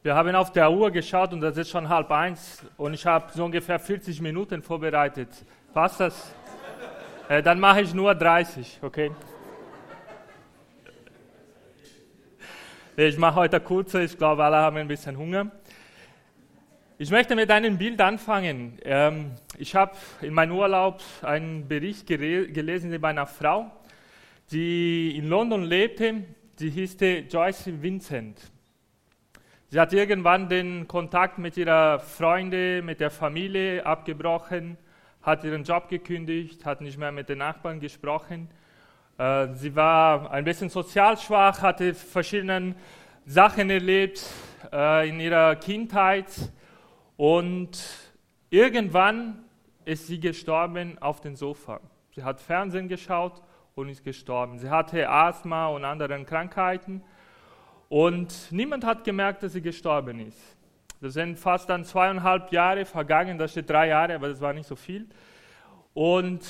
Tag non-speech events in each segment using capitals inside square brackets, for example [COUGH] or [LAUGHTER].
Wir haben auf der Uhr geschaut und das ist schon halb eins und ich habe so ungefähr 40 Minuten vorbereitet. Passt das? Äh, dann mache ich nur 30, okay? Ich mache heute kurze, ich glaube, alle haben ein bisschen Hunger. Ich möchte mit einem Bild anfangen. Ähm, ich habe in meinem Urlaub einen Bericht gelesen über eine Frau, die in London lebte. Sie hieß Joyce Vincent. Sie hat irgendwann den Kontakt mit ihrer Freunde, mit der Familie abgebrochen, hat ihren Job gekündigt, hat nicht mehr mit den Nachbarn gesprochen. Äh, sie war ein bisschen sozial schwach, hatte verschiedene Sachen erlebt äh, in ihrer Kindheit und irgendwann ist sie gestorben auf dem Sofa. Sie hat Fernsehen geschaut und ist gestorben. Sie hatte Asthma und andere Krankheiten und niemand hat gemerkt, dass sie gestorben ist. Das sind fast dann zweieinhalb Jahre vergangen, das steht drei Jahre, aber das war nicht so viel. Und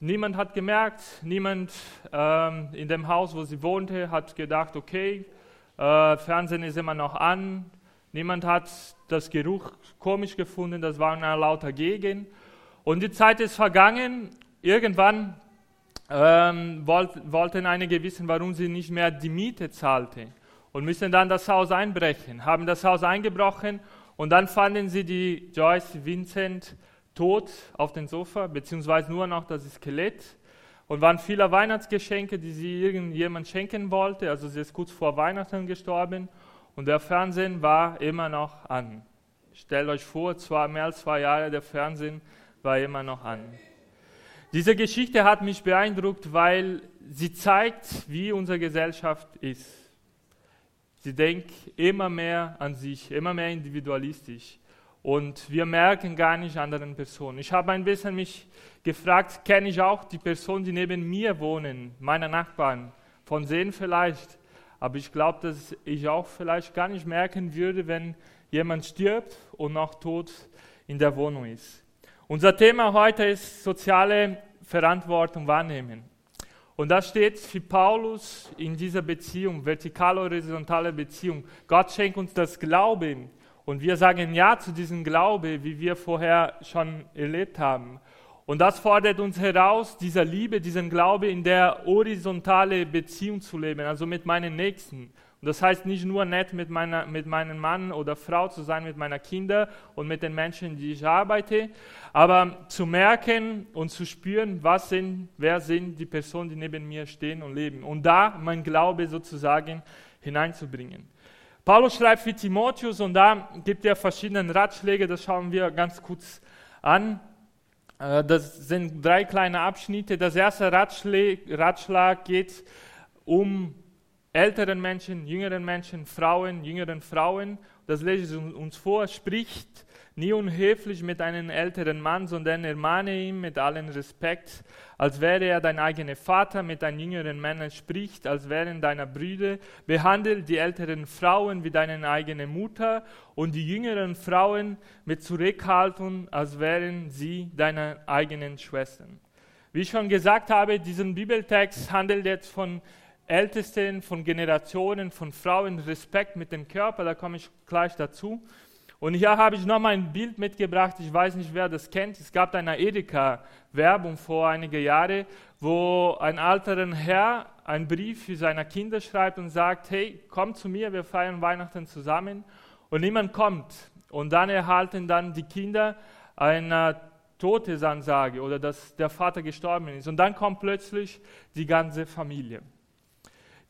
niemand hat gemerkt, niemand ähm, in dem Haus, wo sie wohnte, hat gedacht, okay, äh, Fernsehen ist immer noch an, Niemand hat das Geruch komisch gefunden, das war eine lauter Gegend. Und die Zeit ist vergangen. Irgendwann ähm, wollt, wollten einige wissen, warum sie nicht mehr die Miete zahlte und müssen dann das Haus einbrechen. Haben das Haus eingebrochen und dann fanden sie die Joyce Vincent tot auf dem Sofa, beziehungsweise nur noch das Skelett. Und waren viele Weihnachtsgeschenke, die sie irgendjemand schenken wollte. Also sie ist kurz vor Weihnachten gestorben und der Fernsehen war immer noch an. Stellt euch vor, zwar mehr als zwei Jahre, der Fernsehen war immer noch an. Diese Geschichte hat mich beeindruckt, weil sie zeigt, wie unsere Gesellschaft ist. Sie denkt immer mehr an sich, immer mehr individualistisch. Und wir merken gar nicht anderen Personen. Ich habe ein bisschen mich gefragt, kenne ich auch die Personen, die neben mir wohnen, meine Nachbarn, von sehen vielleicht, aber ich glaube, dass ich auch vielleicht gar nicht merken würde, wenn jemand stirbt und noch tot in der Wohnung ist. Unser Thema heute ist soziale Verantwortung wahrnehmen. Und das steht für Paulus in dieser Beziehung, vertikal-horizontale Beziehung. Gott schenkt uns das Glauben und wir sagen Ja zu diesem Glaube, wie wir vorher schon erlebt haben. Und das fordert uns heraus, dieser Liebe, diesen Glaube in der horizontale Beziehung zu leben, also mit meinen Nächsten. Das heißt nicht nur nett mit, meiner, mit meinem Mann oder Frau zu sein, mit meiner Kinder und mit den Menschen, die ich arbeite, aber zu merken und zu spüren, was sind, wer sind die Personen, die neben mir stehen und leben. Und da mein Glaube sozusagen hineinzubringen. Paulus schreibt für Timotheus und da gibt er verschiedene Ratschläge, das schauen wir ganz kurz an. Äh, das sind drei kleine Abschnitte. Das erste Ratschlag geht um älteren Menschen, jüngeren Menschen, Frauen, jüngeren Frauen. Das lese ich uns vor. Spricht nie unhöflich mit einem älteren Mann, sondern ermahne ihn mit allem Respekt, als wäre er dein eigener Vater, mit deinen jüngeren Männern spricht, als wären deine Brüder. Behandle die älteren Frauen wie deine eigene Mutter und die jüngeren Frauen mit Zurückhaltung, als wären sie deine eigenen Schwestern. Wie ich schon gesagt habe, diesen Bibeltext handelt jetzt von Ältesten, von Generationen, von Frauen, Respekt mit dem Körper, da komme ich gleich dazu. Und hier habe ich nochmal ein Bild mitgebracht, ich weiß nicht, wer das kennt. Es gab eine Edeka-Werbung vor einigen Jahren, wo ein alterer Herr einen Brief für seine Kinder schreibt und sagt, hey, komm zu mir, wir feiern Weihnachten zusammen. Und niemand kommt. Und dann erhalten dann die Kinder eine Todesansage oder dass der Vater gestorben ist. Und dann kommt plötzlich die ganze Familie.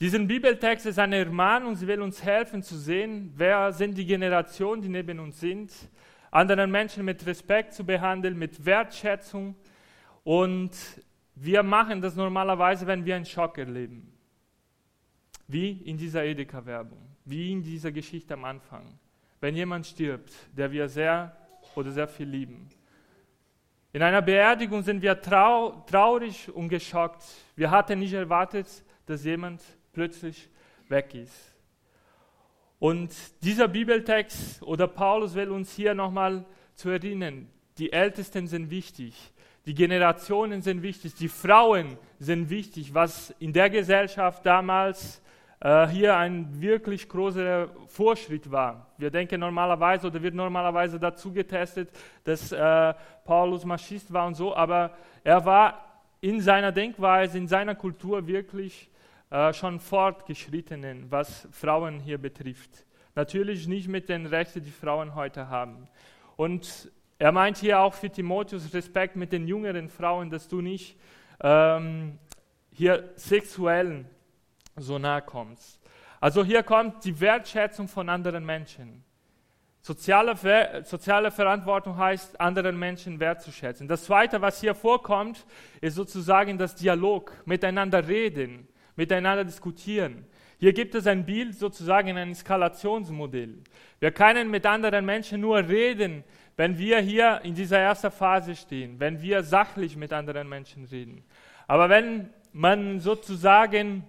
Diesen Bibeltext ist eine Ermahnung, sie will uns helfen zu sehen, wer sind die Generationen, die neben uns sind, anderen Menschen mit Respekt zu behandeln, mit Wertschätzung. Und wir machen das normalerweise, wenn wir einen Schock erleben. Wie in dieser Edeka-Werbung, wie in dieser Geschichte am Anfang. Wenn jemand stirbt, der wir sehr oder sehr viel lieben. In einer Beerdigung sind wir trau traurig und geschockt. Wir hatten nicht erwartet, dass jemand plötzlich weg ist. Und dieser Bibeltext oder Paulus will uns hier nochmal zu erinnern, die Ältesten sind wichtig, die Generationen sind wichtig, die Frauen sind wichtig, was in der Gesellschaft damals äh, hier ein wirklich großer Vorschritt war. Wir denken normalerweise oder wird normalerweise dazu getestet, dass äh, Paulus Maschist war und so, aber er war in seiner Denkweise, in seiner Kultur wirklich äh, schon fortgeschrittenen, was Frauen hier betrifft. Natürlich nicht mit den Rechten, die Frauen heute haben. Und er meint hier auch für Timotheus Respekt mit den jüngeren Frauen, dass du nicht ähm, hier sexuell so nahe kommst. Also hier kommt die Wertschätzung von anderen Menschen. Soziale, soziale Verantwortung heißt, anderen Menschen wertzuschätzen. Das Zweite, was hier vorkommt, ist sozusagen das Dialog, miteinander reden, miteinander diskutieren. Hier gibt es ein Bild, sozusagen ein Eskalationsmodell. Wir können mit anderen Menschen nur reden, wenn wir hier in dieser ersten Phase stehen, wenn wir sachlich mit anderen Menschen reden. Aber wenn man sozusagen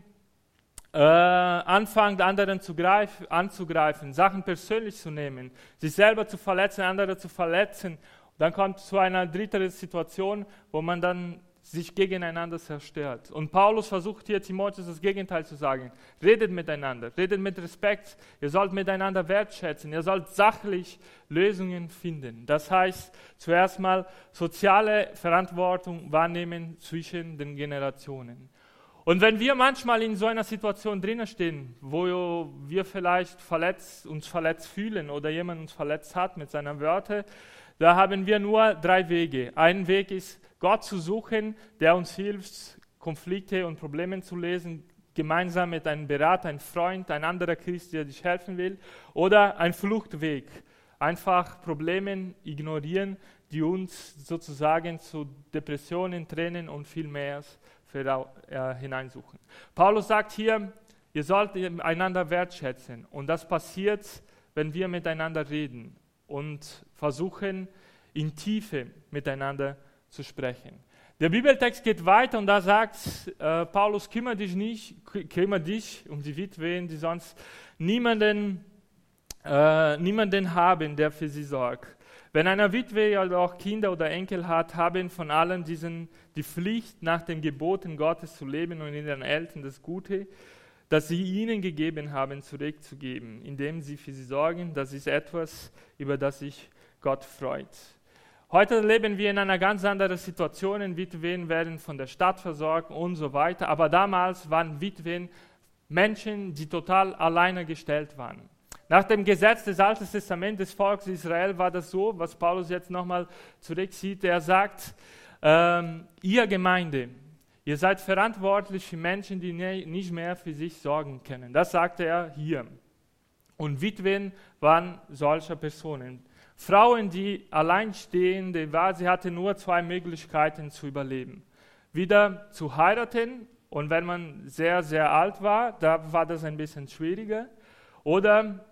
äh, anfängt, anderen zu greif, anzugreifen, Sachen persönlich zu nehmen, sich selber zu verletzen, andere zu verletzen, dann kommt es zu einer dritten Situation, wo man dann sich gegeneinander zerstört. Und Paulus versucht hier Timotheus das Gegenteil zu sagen. Redet miteinander, redet mit Respekt, ihr sollt miteinander wertschätzen, ihr sollt sachlich Lösungen finden. Das heißt, zuerst mal soziale Verantwortung wahrnehmen zwischen den Generationen. Und wenn wir manchmal in so einer Situation drinnen stehen, wo wir vielleicht verletzt, uns verletzt fühlen oder jemand uns verletzt hat mit seinen Wörtern, da haben wir nur drei Wege. Ein Weg ist, Gott zu suchen, der uns hilft, Konflikte und Probleme zu lösen, gemeinsam mit einem Berater, einem Freund, ein anderer Christ, der dich helfen will, oder ein Fluchtweg, einfach Probleme ignorieren, die uns sozusagen zu Depressionen, Tränen und viel mehr äh, hineinsuchen. Paulus sagt hier, ihr sollt einander wertschätzen und das passiert, wenn wir miteinander reden und versuchen, in Tiefe miteinander zu sprechen. Der Bibeltext geht weiter und da sagt äh, Paulus, kümmere dich nicht, kümmere dich um die Witwen, die sonst niemanden, äh, niemanden haben, der für sie sorgt. Wenn eine Witwe oder auch Kinder oder Enkel hat, haben von allen diesen die Pflicht, nach den Geboten Gottes zu leben und in den Eltern das Gute, das sie ihnen gegeben haben, zurückzugeben, indem sie für sie sorgen. Das ist etwas, über das sich Gott freut. Heute leben wir in einer ganz anderen Situation. Witwen werden von der Stadt versorgt und so weiter. Aber damals waren Witwen Menschen, die total alleine gestellt waren. Nach dem Gesetz des Alten Testaments des Volkes Israel war das so, was Paulus jetzt nochmal zurücksieht. Er sagt, ähm, ihr Gemeinde, ihr seid verantwortlich für Menschen, die nicht mehr für sich sorgen können. Das sagte er hier. Und Witwen waren solche Personen. Frauen, die alleinstehende waren, sie hatten nur zwei Möglichkeiten zu überleben. Wieder zu heiraten und wenn man sehr, sehr alt war, da war das ein bisschen schwieriger. Oder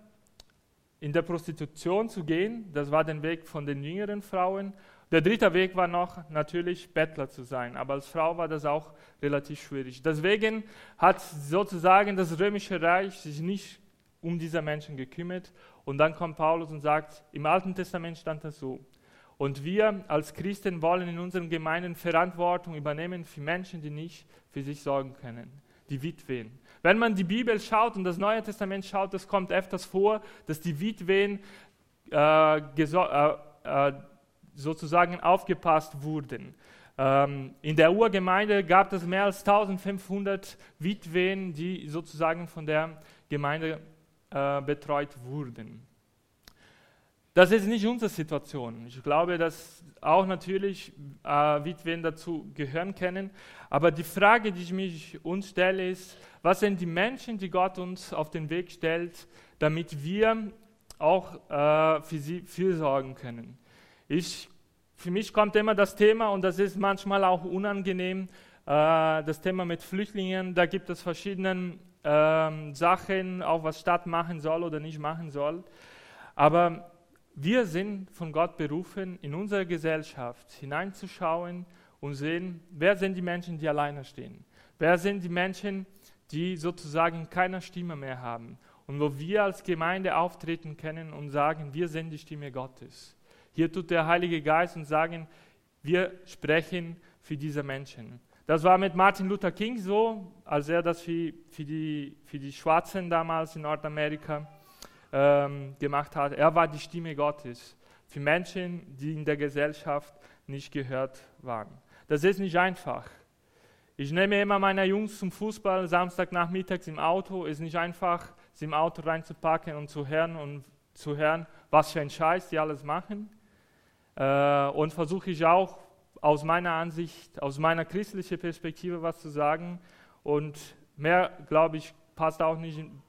in der Prostitution zu gehen, das war der Weg von den jüngeren Frauen. Der dritte Weg war noch natürlich Bettler zu sein, aber als Frau war das auch relativ schwierig. Deswegen hat sozusagen das römische Reich sich nicht um diese Menschen gekümmert und dann kommt Paulus und sagt, im Alten Testament stand das so. Und wir als Christen wollen in unseren Gemeinden Verantwortung übernehmen für Menschen, die nicht für sich sorgen können, die Witwen. Wenn man die Bibel schaut und das Neue Testament schaut, es kommt öfters vor, dass die Witwen äh, äh, äh, sozusagen aufgepasst wurden. Ähm, in der Urgemeinde gab es mehr als 1500 Witwen, die sozusagen von der Gemeinde äh, betreut wurden. Das ist nicht unsere Situation. Ich glaube, dass auch natürlich äh, Witwen dazu gehören können. Aber die Frage, die ich mich uns stelle, ist, was sind die Menschen, die Gott uns auf den Weg stellt, damit wir auch äh, für sie fürsorgen können. Ich, für mich kommt immer das Thema, und das ist manchmal auch unangenehm, äh, das Thema mit Flüchtlingen. Da gibt es verschiedene ähm, Sachen, auch was Stadt machen soll oder nicht machen soll. Aber wir sind von Gott berufen, in unsere Gesellschaft hineinzuschauen und sehen, wer sind die Menschen, die alleine stehen. Wer sind die Menschen, die sozusagen keine Stimme mehr haben. Und wo wir als Gemeinde auftreten können und sagen, wir sind die Stimme Gottes. Hier tut der Heilige Geist und sagen, wir sprechen für diese Menschen. Das war mit Martin Luther King so, als er das für, für, die, für die Schwarzen damals in Nordamerika ähm, gemacht hat. Er war die Stimme Gottes für Menschen, die in der Gesellschaft nicht gehört waren. Das ist nicht einfach. Ich nehme immer meine Jungs zum Fußball Samstagnachmittags im Auto. Ist nicht einfach, sie im Auto reinzupacken und zu hören und zu hören, was für ein Scheiß die alles machen. Äh, und versuche ich auch aus meiner Ansicht, aus meiner christlichen Perspektive was zu sagen. Und mehr, glaube ich, passt auch nicht in,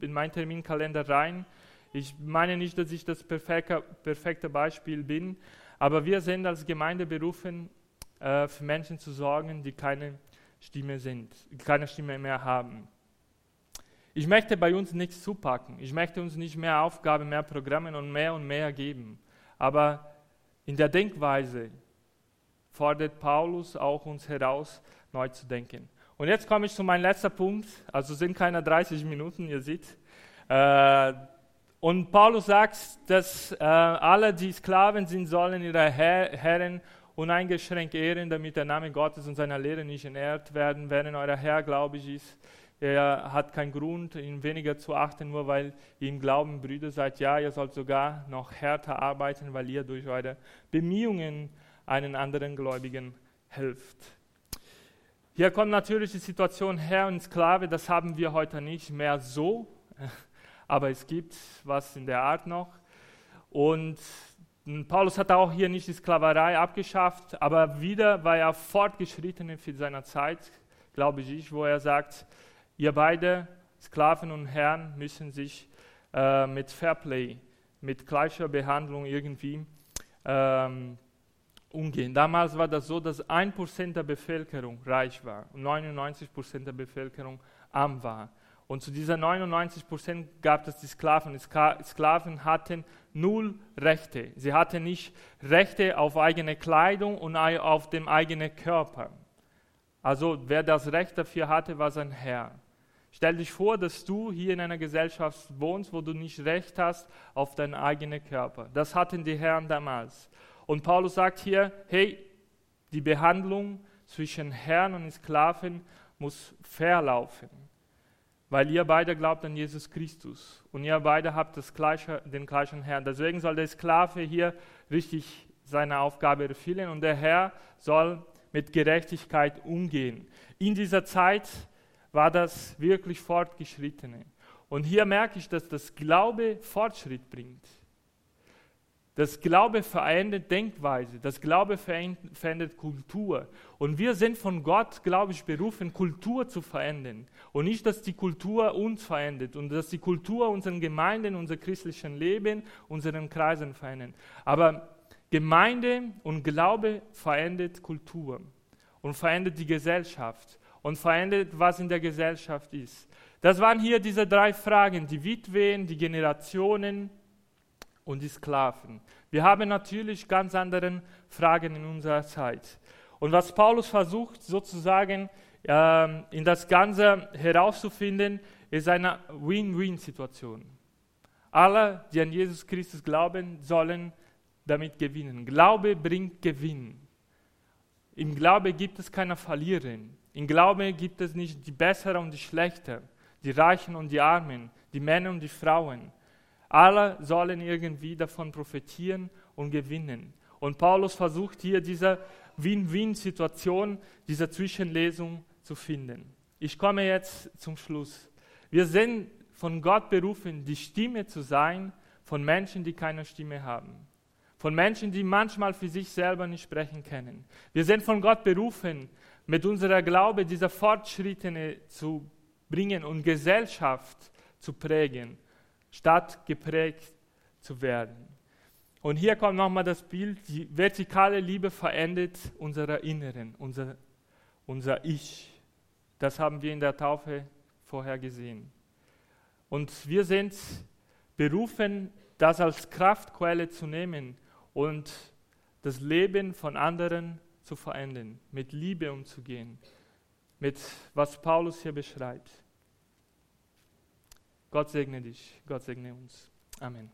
in meinen Terminkalender rein. Ich meine nicht, dass ich das perfekte, perfekte Beispiel bin, aber wir sind als Gemeinde berufen, äh, für Menschen zu sorgen, die keine Stimme sind, keine Stimme mehr haben. Ich möchte bei uns nichts zupacken. Ich möchte uns nicht mehr Aufgaben, mehr Programme und mehr und mehr geben. Aber in der Denkweise fordert Paulus auch uns heraus, neu zu denken. Und jetzt komme ich zu meinem letzten Punkt. Also sind keine 30 Minuten, ihr seht. Äh, und Paulus sagt, dass äh, alle, die Sklaven sind, sollen ihre Herr, Herren uneingeschränkt ehren, damit der Name Gottes und seiner Lehre nicht entehrt werden. Wenn euer Herr gläubig ist, er hat keinen Grund, ihn weniger zu achten, nur weil ihr im Glauben Brüder seid. Ja, ihr sollt sogar noch härter arbeiten, weil ihr durch eure Bemühungen einen anderen Gläubigen helft. Hier kommt natürlich die Situation Herr und Sklave, das haben wir heute nicht mehr so, [LAUGHS] aber es gibt was in der Art noch. Und Paulus hat auch hier nicht die Sklaverei abgeschafft, aber wieder war er fortgeschritten für seine Zeit, glaube ich, wo er sagt, ihr beide, Sklaven und Herren, müssen sich äh, mit Fairplay, mit gleicher Behandlung irgendwie ähm, umgehen. Damals war das so, dass 1% der Bevölkerung reich war und 99% der Bevölkerung arm war. Und zu dieser 99 Prozent gab es die Sklaven. Die Sklaven hatten null Rechte. Sie hatten nicht Rechte auf eigene Kleidung und auf dem eigenen Körper. Also wer das Recht dafür hatte, war sein Herr. Stell dich vor, dass du hier in einer Gesellschaft wohnst, wo du nicht Recht hast auf deinen eigenen Körper. Das hatten die Herren damals. Und Paulus sagt hier, hey, die Behandlung zwischen Herrn und Sklaven muss fair laufen weil ihr beide glaubt an Jesus Christus und ihr beide habt das gleiche, den gleichen Herrn. Deswegen soll der Sklave hier richtig seine Aufgabe erfüllen und der Herr soll mit Gerechtigkeit umgehen. In dieser Zeit war das wirklich fortgeschrittene. Und hier merke ich, dass das Glaube Fortschritt bringt. Das Glaube verändert Denkweise, das Glaube verändert Kultur. Und wir sind von Gott, glaube ich, berufen, Kultur zu verändern. Und nicht, dass die Kultur uns verändert und dass die Kultur unseren Gemeinden, unser christlichen Leben, unseren Kreisen verändert. Aber Gemeinde und Glaube verändert Kultur und verändert die Gesellschaft und verändert, was in der Gesellschaft ist. Das waren hier diese drei Fragen, die Witwen, die Generationen, und die Sklaven. Wir haben natürlich ganz andere Fragen in unserer Zeit. Und was Paulus versucht sozusagen äh, in das Ganze herauszufinden, ist eine Win-Win-Situation. Alle, die an Jesus Christus glauben, sollen damit gewinnen. Glaube bringt Gewinn. Im Glaube gibt es keine Verlierer. Im Glaube gibt es nicht die Besseren und die Schlechter, die Reichen und die Armen, die Männer und die Frauen. Alle sollen irgendwie davon profitieren und gewinnen. Und Paulus versucht hier diese Win-Win-Situation, diese Zwischenlesung zu finden. Ich komme jetzt zum Schluss. Wir sind von Gott berufen, die Stimme zu sein von Menschen, die keine Stimme haben. Von Menschen, die manchmal für sich selber nicht sprechen können. Wir sind von Gott berufen, mit unserer Glaube diese Fortschritte zu bringen und Gesellschaft zu prägen statt geprägt zu werden. Und hier kommt nochmal das Bild, die vertikale Liebe verändert unser Inneren, unser, unser Ich. Das haben wir in der Taufe vorher gesehen. Und wir sind berufen, das als Kraftquelle zu nehmen und das Leben von anderen zu verändern, mit Liebe umzugehen, mit was Paulus hier beschreibt. Gott segne dich, Gott segne uns. Amen.